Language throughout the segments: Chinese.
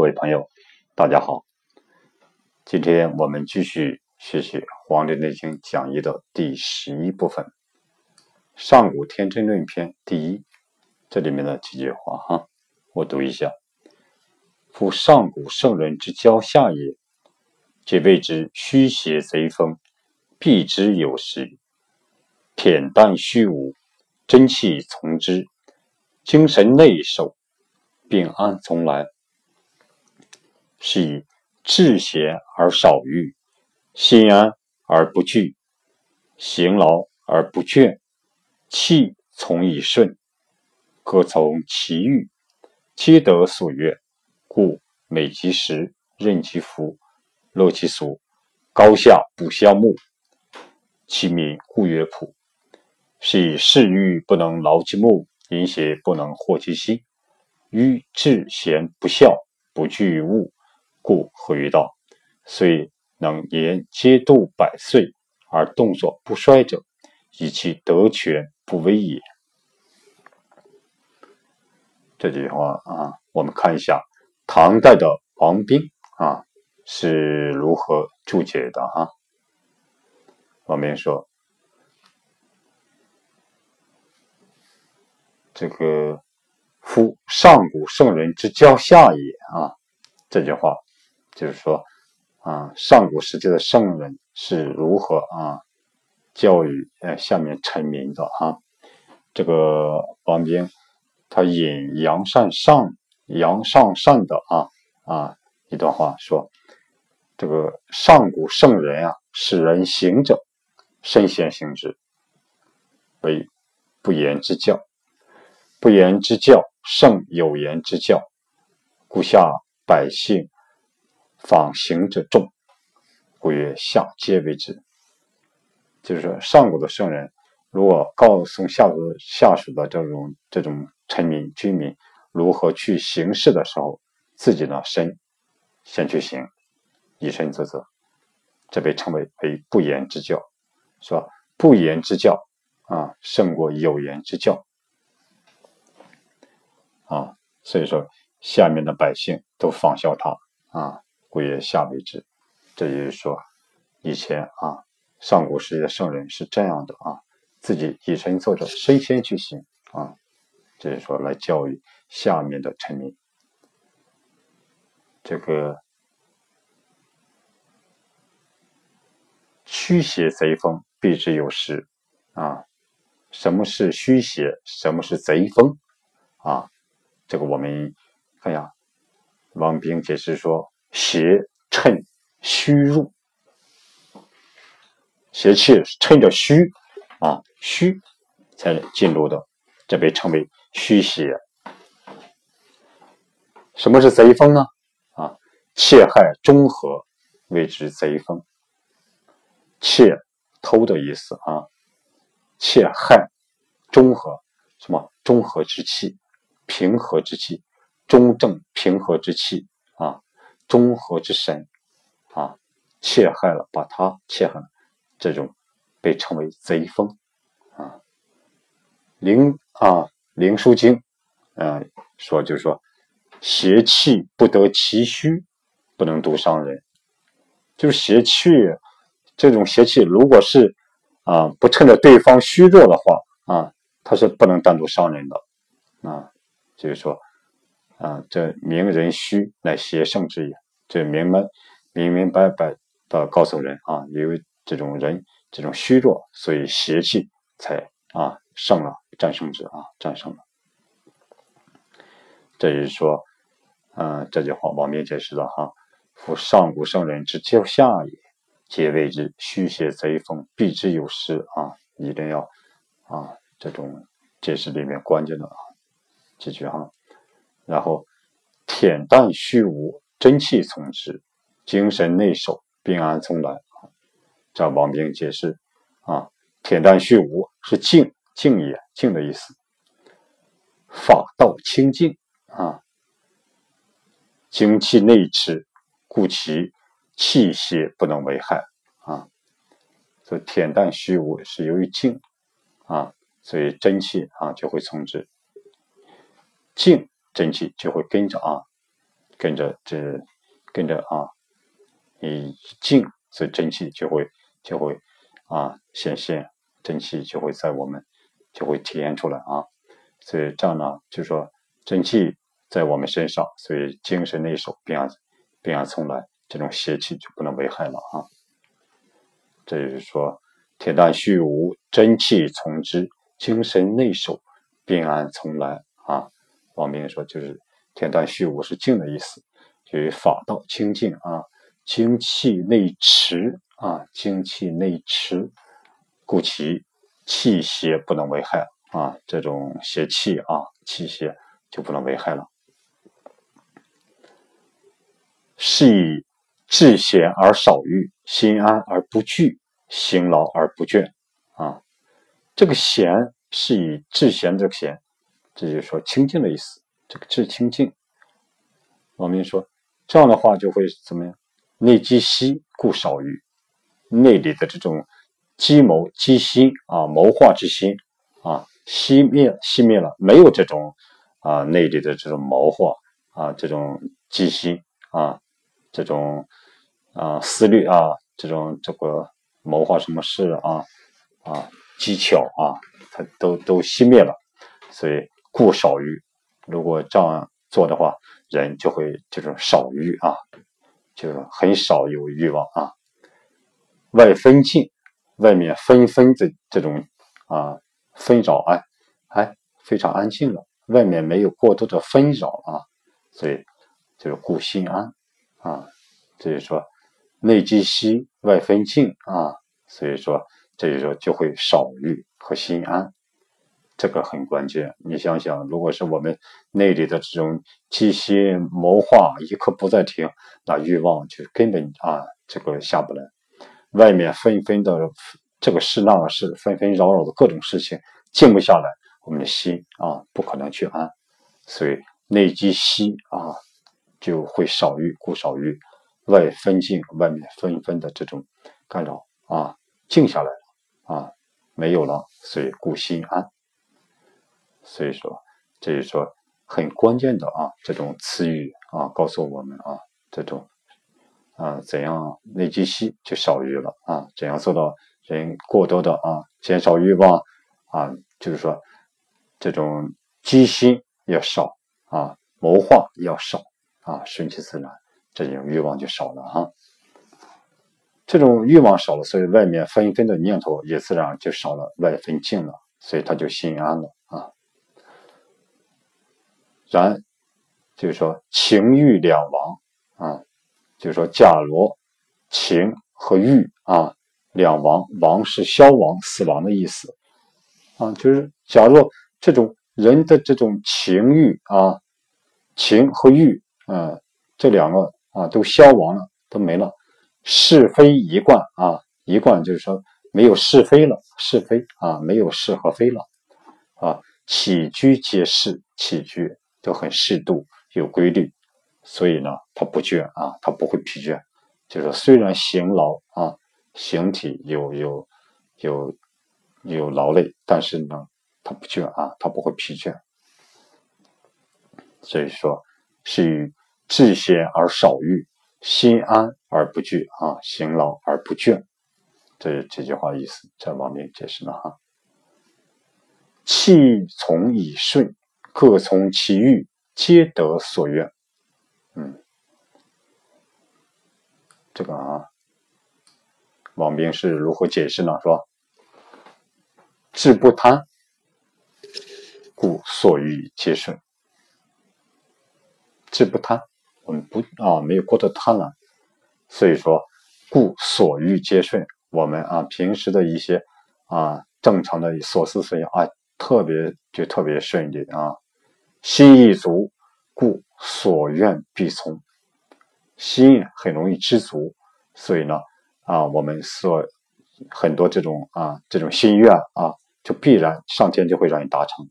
各位朋友，大家好。今天我们继续学习《黄帝内经讲义》的第十一部分《上古天真论篇》第一，这里面的几句话哈，我读一下：“夫上古圣人之交下也，皆谓之虚邪贼风，避之有时。恬淡虚无，真气从之，精神内守，病安从来。”是以志闲而少欲，心安而不惧，行劳而不倦，气从以顺，各从其欲，皆得所愿。故美其食，任其服，乐其俗，高下不相慕。其名故曰朴。是以嗜欲不能劳其目，淫邪不能惑其心。欲志贤不孝，不惧物。故合于道，虽能言皆度百岁而动作不衰者，以其德全不威也。这句话啊，我们看一下唐代的王冰啊是如何注解的啊。王冰说：“这个夫上古圣人之教下也啊。”这句话。就是说，啊，上古时期的圣人是如何啊教育呃下面臣民的啊？这个王兵他引杨善上杨上善的啊啊一段话说，这个上古圣人啊，使人行者，身先行之，为不言之教，不言之教胜有言之教，故下百姓。仿行者众，故曰下皆为之。就是说，上古的圣人，如果告诉下属下属的这种这种臣民居民如何去行事的时候，自己呢身先去行，以身作则，这被称为为不言之教，是吧？不言之教啊，胜过有言之教啊。所以说，下面的百姓都仿效他啊。故曰下为之，这就是说，以前啊，上古时期的圣人是这样的啊，自己以身作则，身先去行啊，就是说来教育下面的臣民。这个虚邪贼风，必之有时啊。什么是虚邪？什么是贼风？啊，这个我们看一下，王冰解释说。邪趁虚入，邪气趁着虚啊虚才进入的，这被称为虚邪。什么是贼风呢？啊，窃害中和谓之贼风。窃偷的意思啊，窃害中和什么中和之气，平和之气，中正平和之气中和之神啊，切害了，把他切害了，这种被称为贼风啊。灵啊，灵枢经嗯说就是说，邪气不得其虚，不能独伤人。就是邪气，这种邪气如果是啊不趁着对方虚弱的话啊，他是不能单独伤人的啊。就是说。啊，这明人虚乃邪圣之也。这明白、明明白白的告诉人啊，因为这种人这种虚弱，所以邪气才啊胜了，战胜之啊，战胜了。这就是说，嗯，这句话王明解释的哈：“夫上古圣人之教下也，皆谓之虚邪贼风，避之有时啊，一定要啊，这种解释里面关键的啊几句哈。然后，恬淡虚无，真气从之，精神内守，病安从来。这王冰解释啊，恬淡虚无是静，静也，静的意思。法道清净啊，精气内持，故其气血不能为害啊。所以恬淡虚无是由于静啊，所以真气啊就会从之，静。真气就会跟着啊，跟着这跟着啊，一静，所以真气就会就会啊显现，真气就会在我们就会体现出来啊。所以这样呢，就说真气在我们身上，所以精神内守，便便安从来，这种邪气就不能危害了啊。这就是说，铁蛋虚无，真气从之，精神内守，病安从来啊。王明说，就是铁蛋虚无是静的意思，就是法道清净啊，精气内持啊，精气内持，故其气邪不能为害啊，这种邪气啊，气邪就不能为害了。是以志闲而少欲，心安而不惧。辛劳而不倦，啊，这个闲是以至闲这个闲，这就是说清净的意思。这个至清净，王明说这样的话就会怎么样？内积息故少欲，内里的这种积谋积心啊，谋划之心啊，熄灭熄灭了，没有这种啊内里的这种谋划啊，这种积心啊，这种啊思虑啊，这种这个。谋划什么事啊啊，技巧啊，它都都熄灭了，所以故少欲。如果这样做的话，人就会这种少欲啊，就是很少有欲望啊。外分静，外面纷纷的这种啊纷扰啊，哎，非常安静了。外面没有过多的纷扰啊，所以就是故心安啊。就是说。内积息，外分静啊，所以说，这就说就会少欲和心安，这个很关键。你想想，如果是我们内里的这种积心谋划一刻不再停，那欲望就根本啊，这个下不来。外面纷纷的这个事那个事，纷纷扰扰的各种事情，静不下来，我们的心啊不可能去安。所以内积息啊，就会少欲，故少欲。外分静，外面纷纷的这种干扰啊，静下来了啊，没有了，所以故心安。所以说，这是说很关键的啊，这种词语啊，告诉我们啊，这种啊，怎样内积息就少欲了啊，怎样做到人过多的啊，减少欲望啊，就是说这种积心要少啊，谋划要少啊，顺其自然。这种欲望就少了哈，这种欲望少了，所以外面纷纷的念头也自然就少了，外分静了，所以他就心安了。然就是说情欲两亡啊，就是说假如情和欲啊两亡，亡是消亡、死亡的意思啊，就是假如这种人的这种情欲啊，情和欲嗯这两个。啊，都消亡了，都没了，是非一贯啊，一贯就是说没有是非了，是非啊，没有是和非了啊，起居皆是，起居都很适度，有规律，所以呢，他不倦啊，他不会疲倦，就是虽然行劳啊，形体有有有有劳累，但是呢，他不倦啊，他不会疲倦，所以说是与。志闲而少欲，心安而不惧啊，行劳而不倦，这这句话意思，在王明解释了哈。气从以顺，各从其欲，皆得所愿。嗯，这个啊，王明是如何解释呢？说？志不贪，故所欲皆顺。志不贪。我们不啊，没有过多贪婪，所以说，故所欲皆顺。我们啊，平时的一些啊，正常的所思所想啊，特别就特别顺利啊。心意足，故所愿必从。心很容易知足，所以呢，啊，我们所很多这种啊，这种心愿啊，就必然上天就会让你达成。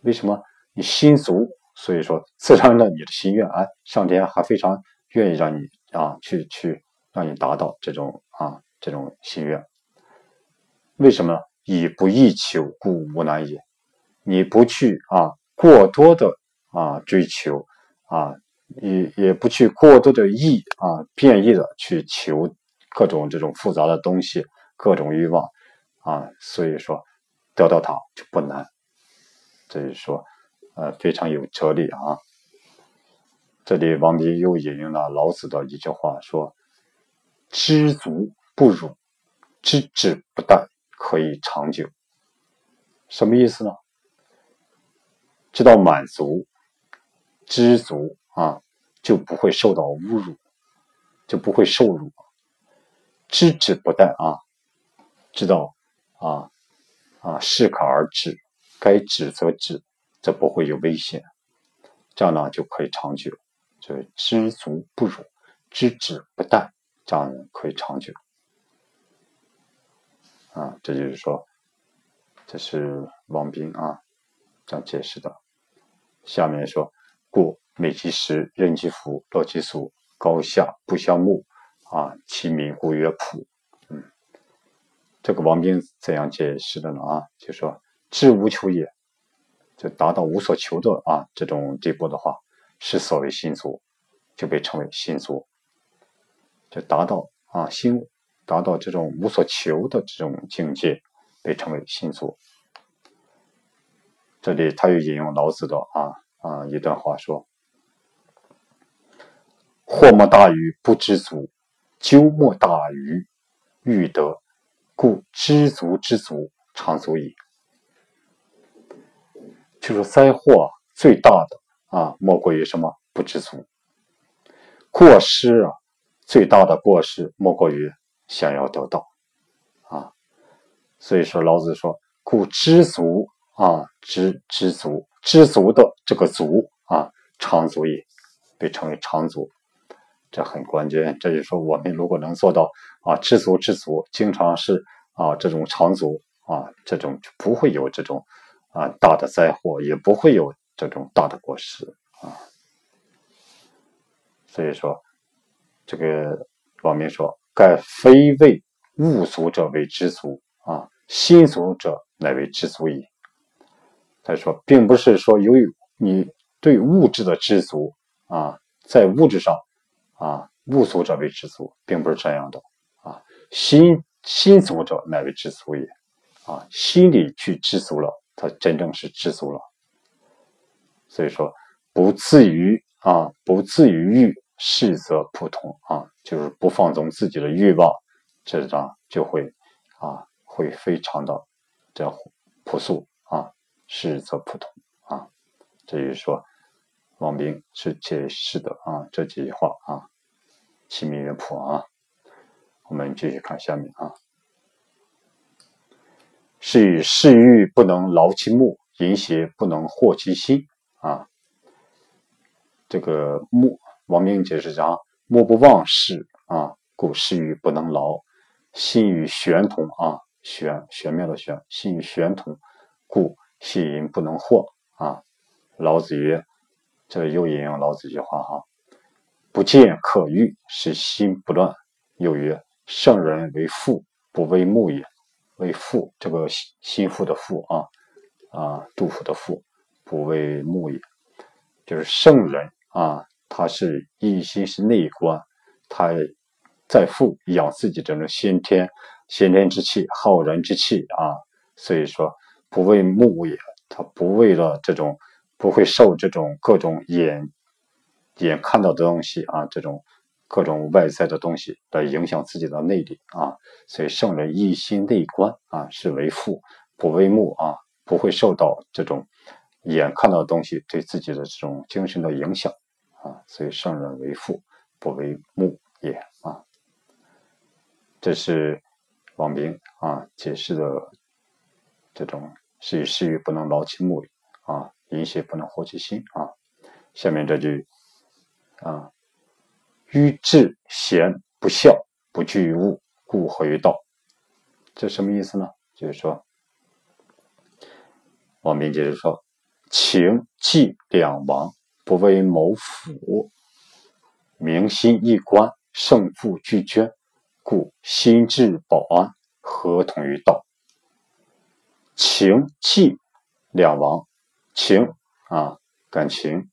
为什么？你心足。所以说，自然的你的心愿，哎，上天还非常愿意让你啊，去去让你达到这种啊这种心愿。为什么？以不易求，故无难也。你不去啊过多的啊追求啊也也不去过多的易啊，变异的去求各种这种复杂的东西，各种欲望啊，所以说得到它就不难。这是说，呃，非常有哲理啊。这里王弼又引用了老子的一句话，说：“知足不辱，知止不殆，可以长久。”什么意思呢？知道满足，知足啊，就不会受到侮辱，就不会受辱。知止不殆啊，知道啊啊，适可而止，该止则止，这不会有危险，这样呢就可以长久。就知足不辱，知止不殆，这样可以长久。啊，这就是说，这是王斌啊这样解释的。下面说，故美其食，任其服，乐其俗，高下不相慕啊，其名故曰朴。嗯，这个王斌怎样解释的呢？啊，就说知无求也，就达到无所求的啊这种地步的话。是所谓心足，就被称为心足，就达到啊心达到这种无所求的这种境界，被称为心足。这里他又引用老子的啊啊一段话说：“祸莫大于不知足，咎莫大于欲得，故知足之足，常足矣。”就是灾祸最大的。啊，莫过于什么不知足？过失啊，最大的过失莫过于想要得到啊。所以说，老子说：“故知足啊，知知足，知足的这个足啊，长足也，被称为长足。这很关键。这就说，我们如果能做到啊，知足知足，经常是啊这种长足啊，这种就不会有这种啊大的灾祸，也不会有。这种大的过失啊，所以说，这个王明说：“盖非为物足者为知足啊，心足者乃为知足矣。”他说，并不是说由于你对物质的知足啊，在物质上啊，物足者为知足，并不是这样的啊。心心足者乃为知足也啊，心里去知足了，他真正是知足了。所以说，不自于啊，不自于欲，是则普通啊，就是不放纵自己的欲望，这张就会啊，会非常的这朴素啊，是则普通啊。这就是说，王冰是解释的啊，这几句话啊，其名曰朴啊。我们继续看下面啊，是以嗜欲不能劳其目，淫邪不能惑其心。啊，这个目王明解释讲，莫不忘事啊，故事欲不能劳；心与玄同啊，玄玄妙的玄，心与玄同，故心淫不能惑啊。老子曰：“这又引用老子一句话哈，不见可欲，使心不乱。”又曰：“圣人为父，不为目也。”为父，这个心腹的腹啊啊，杜甫的腹。不为目也，就是圣人啊，他是一心是内观，他在富养自己这种先天先天之气、浩然之气啊，所以说不为目也，他不为了这种，不会受这种各种眼眼看到的东西啊，这种各种外在的东西来影响自己的内力啊，所以圣人一心内观啊，是为富，不为目啊，不会受到这种。眼看到的东西对自己的这种精神的影响啊，所以圣人为父，不为目也啊。这是王明啊解释的这种是以事欲不能劳其目啊，淫邪不能惑其心啊。下面这句啊，愚智贤不孝，不惧于物，故合于道。这什么意思呢？就是说，王明解释说。情计两亡，不为谋福；明心一观，胜负俱捐，故心智保安，合同于道。情计两亡，情啊，感情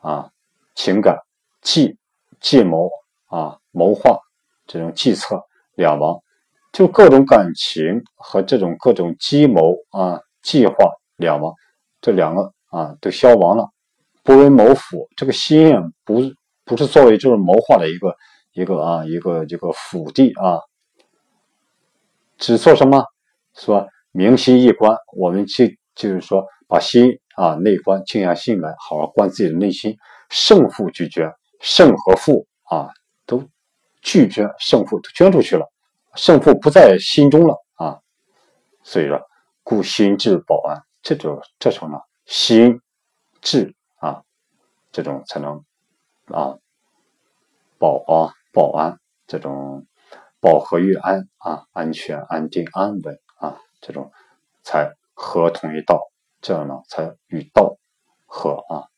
啊，情感、计计谋啊、谋划这种计策两亡，就各种感情和这种各种计谋啊、计划两亡，这两个啊都消亡了。不为谋府，这个心不不是作为就是谋划的一个一个啊一个这个府地啊，只做什么？说明心一观，我们去就是说把心啊内观，静下心来，好好观自己的内心，胜负拒绝，胜和负啊都拒绝，胜负都捐出去了，胜负不在心中了啊，所以说故心智保安，这就这时候呢心智。这种才能啊保啊保安，这种保和于安啊安全安定安稳啊这种才和同一道，这样呢才与道和啊。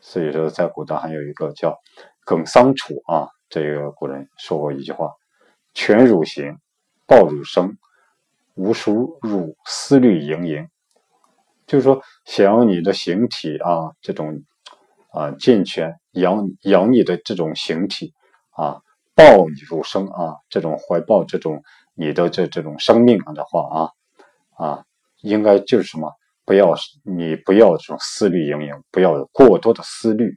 所以说，在古代还有一个叫耿桑楚啊，这个古人说过一句话：“全汝行，道汝生，无属汝思虑盈盈。”就是说，想要你的形体啊这种。啊，健全养养你的这种形体啊，抱你入生啊，这种怀抱这种你的这这种生命的话啊啊，应该就是什么？不要你不要这种思虑盈盈，不要有过多的思虑。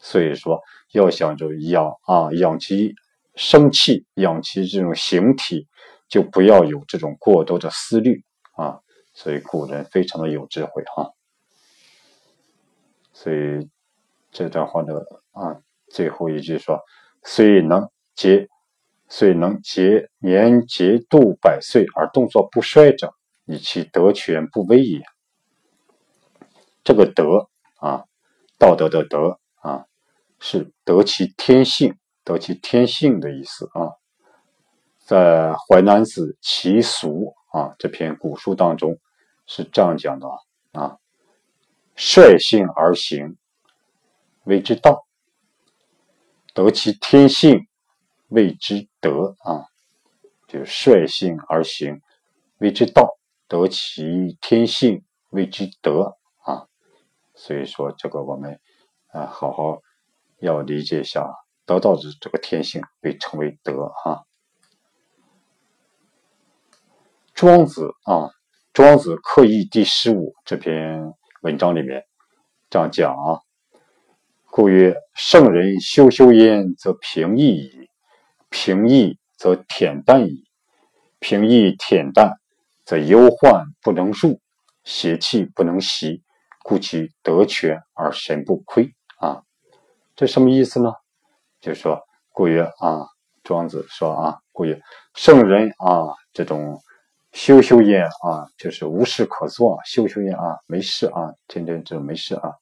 所以说，要想着养啊养其生气，养其这种形体，就不要有这种过多的思虑啊。所以古人非常的有智慧哈。所以。这段话的啊最后一句说：“虽能节，虽能节年节度百岁而动作不衰者，以其德全不危也。”这个德啊，道德的德啊，是得其天性，得其天性的意思啊。在《淮南子·其俗》啊这篇古书当中是这样讲的啊：“率性而行。”谓之道，得其天性，谓之德啊，就率性而行，谓之道；得其天性，谓之德啊。所以说，这个我们啊，好好要理解一下，得到的这个天性被称为德啊。庄子啊，庄子刻意第十五这篇文章里面这样讲啊。故曰：圣人修修焉，则平易矣；平易则恬淡矣；平易恬淡，则忧患不能入，邪气不能袭，故其德全而神不亏。啊，这什么意思呢？就是说，故曰啊，庄子说啊，故曰圣人啊，这种修修焉啊，就是无事可做，修修焉啊，没事啊，天天就没事啊。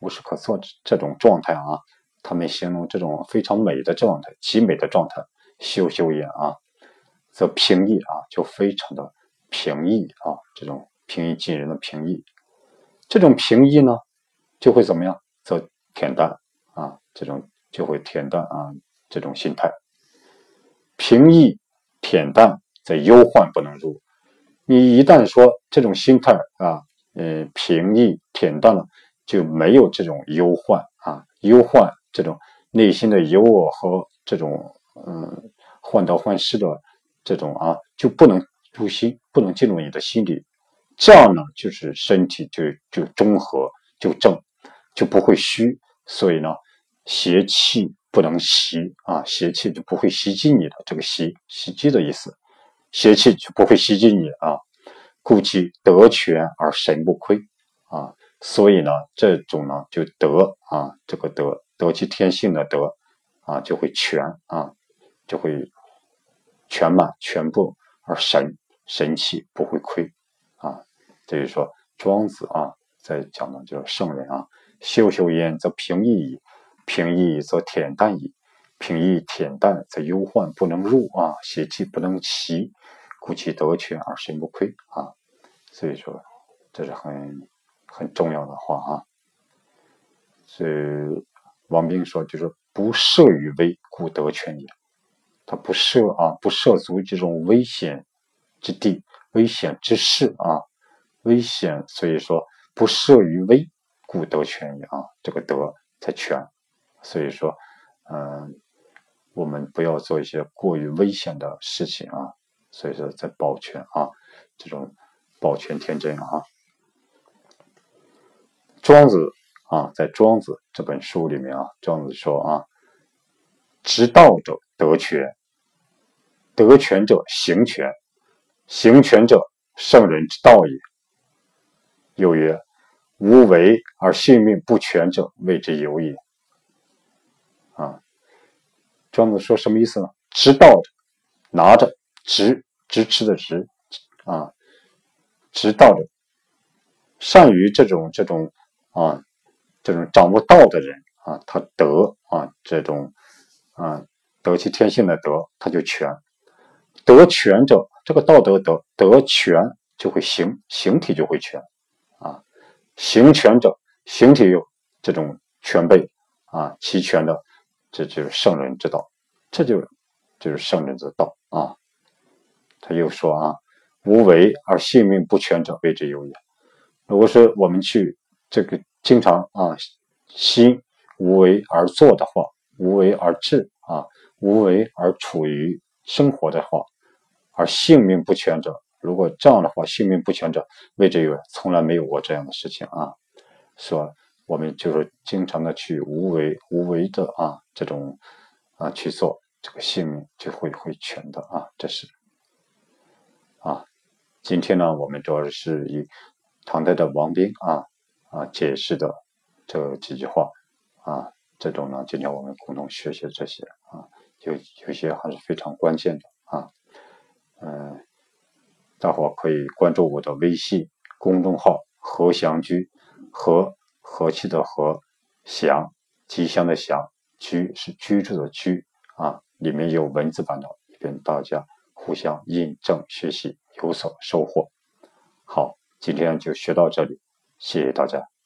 无事可做这种状态啊，他们形容这种非常美的状态，极美的状态，修修也啊，则平易啊，就非常的平易啊，这种平易近人的平易，这种平易呢，就会怎么样？则恬淡啊，这种就会恬淡啊，这种心态，平易恬淡，则忧患不能入。你一旦说这种心态啊，呃，平易恬淡了。就没有这种忧患啊，忧患这种内心的忧恶和这种嗯患得患失的这种啊，就不能入心，不能进入你的心里。这样呢，就是身体就就中和，就正，就不会虚。所以呢，邪气不能袭啊，邪气就不会袭击你的。这个袭袭击的意思，邪气就不会袭击你啊。故其得全而神不亏。所以呢，这种呢就得啊，这个得得其天性的得啊，就会全啊，就会全满全部而神神气不会亏啊。这就是说，庄子啊在讲的就是圣人啊，修修焉则平易矣，平易则恬淡矣，平易恬淡则忧患不能入啊，邪气不能袭，故其得全而神不亏啊。所以说，这是很。很重要的话啊，是王冰说，就是不涉于危，故得全也。他不涉啊，不涉足这种危险之地、危险之事啊，危险，所以说不涉于危，故得全也啊。这个得才全。所以说，嗯，我们不要做一些过于危险的事情啊。所以说，在保全啊，这种保全天真啊。庄子啊，在《庄子》这本书里面啊，庄子说啊：“执道者得权，得权者行权，行权者圣人之道也。”又曰：“无为而性命不全者，谓之有也。”啊，庄子说什么意思呢？执道者拿着执执持的执啊，执道者善于这种这种。啊，这种掌握道的人啊，他德啊，这种啊，得其天性的德，他就全。得全者，这个道德得得全就会形，形体就会全啊。形全者，形体有这种全备啊，齐全的，这就是圣人之道，这就就是圣人之道啊。他又说啊，无为而性命不全者，谓之有也。如果说我们去。这个经常啊，心无为而作的话，无为而治啊，无为而处于生活的话，而性命不全者，如果这样的话，性命不全者，谓之有从来没有过这样的事情啊。说我们就是经常的去无为无为的啊，这种啊去做，这个性命就会会全的啊。这是啊，今天呢，我们主要是以唐代的王冰啊。啊，解释的这几句话啊，这种呢，今天我们共同学习这些啊，有有些还是非常关键的啊。嗯，大伙可以关注我的微信公众号“和祥居”，和和气的和，祥吉祥的祥，居是居住的居啊，里面有文字版的，跟大家互相印证学习，有所收获。好，今天就学到这里。谢谢大家。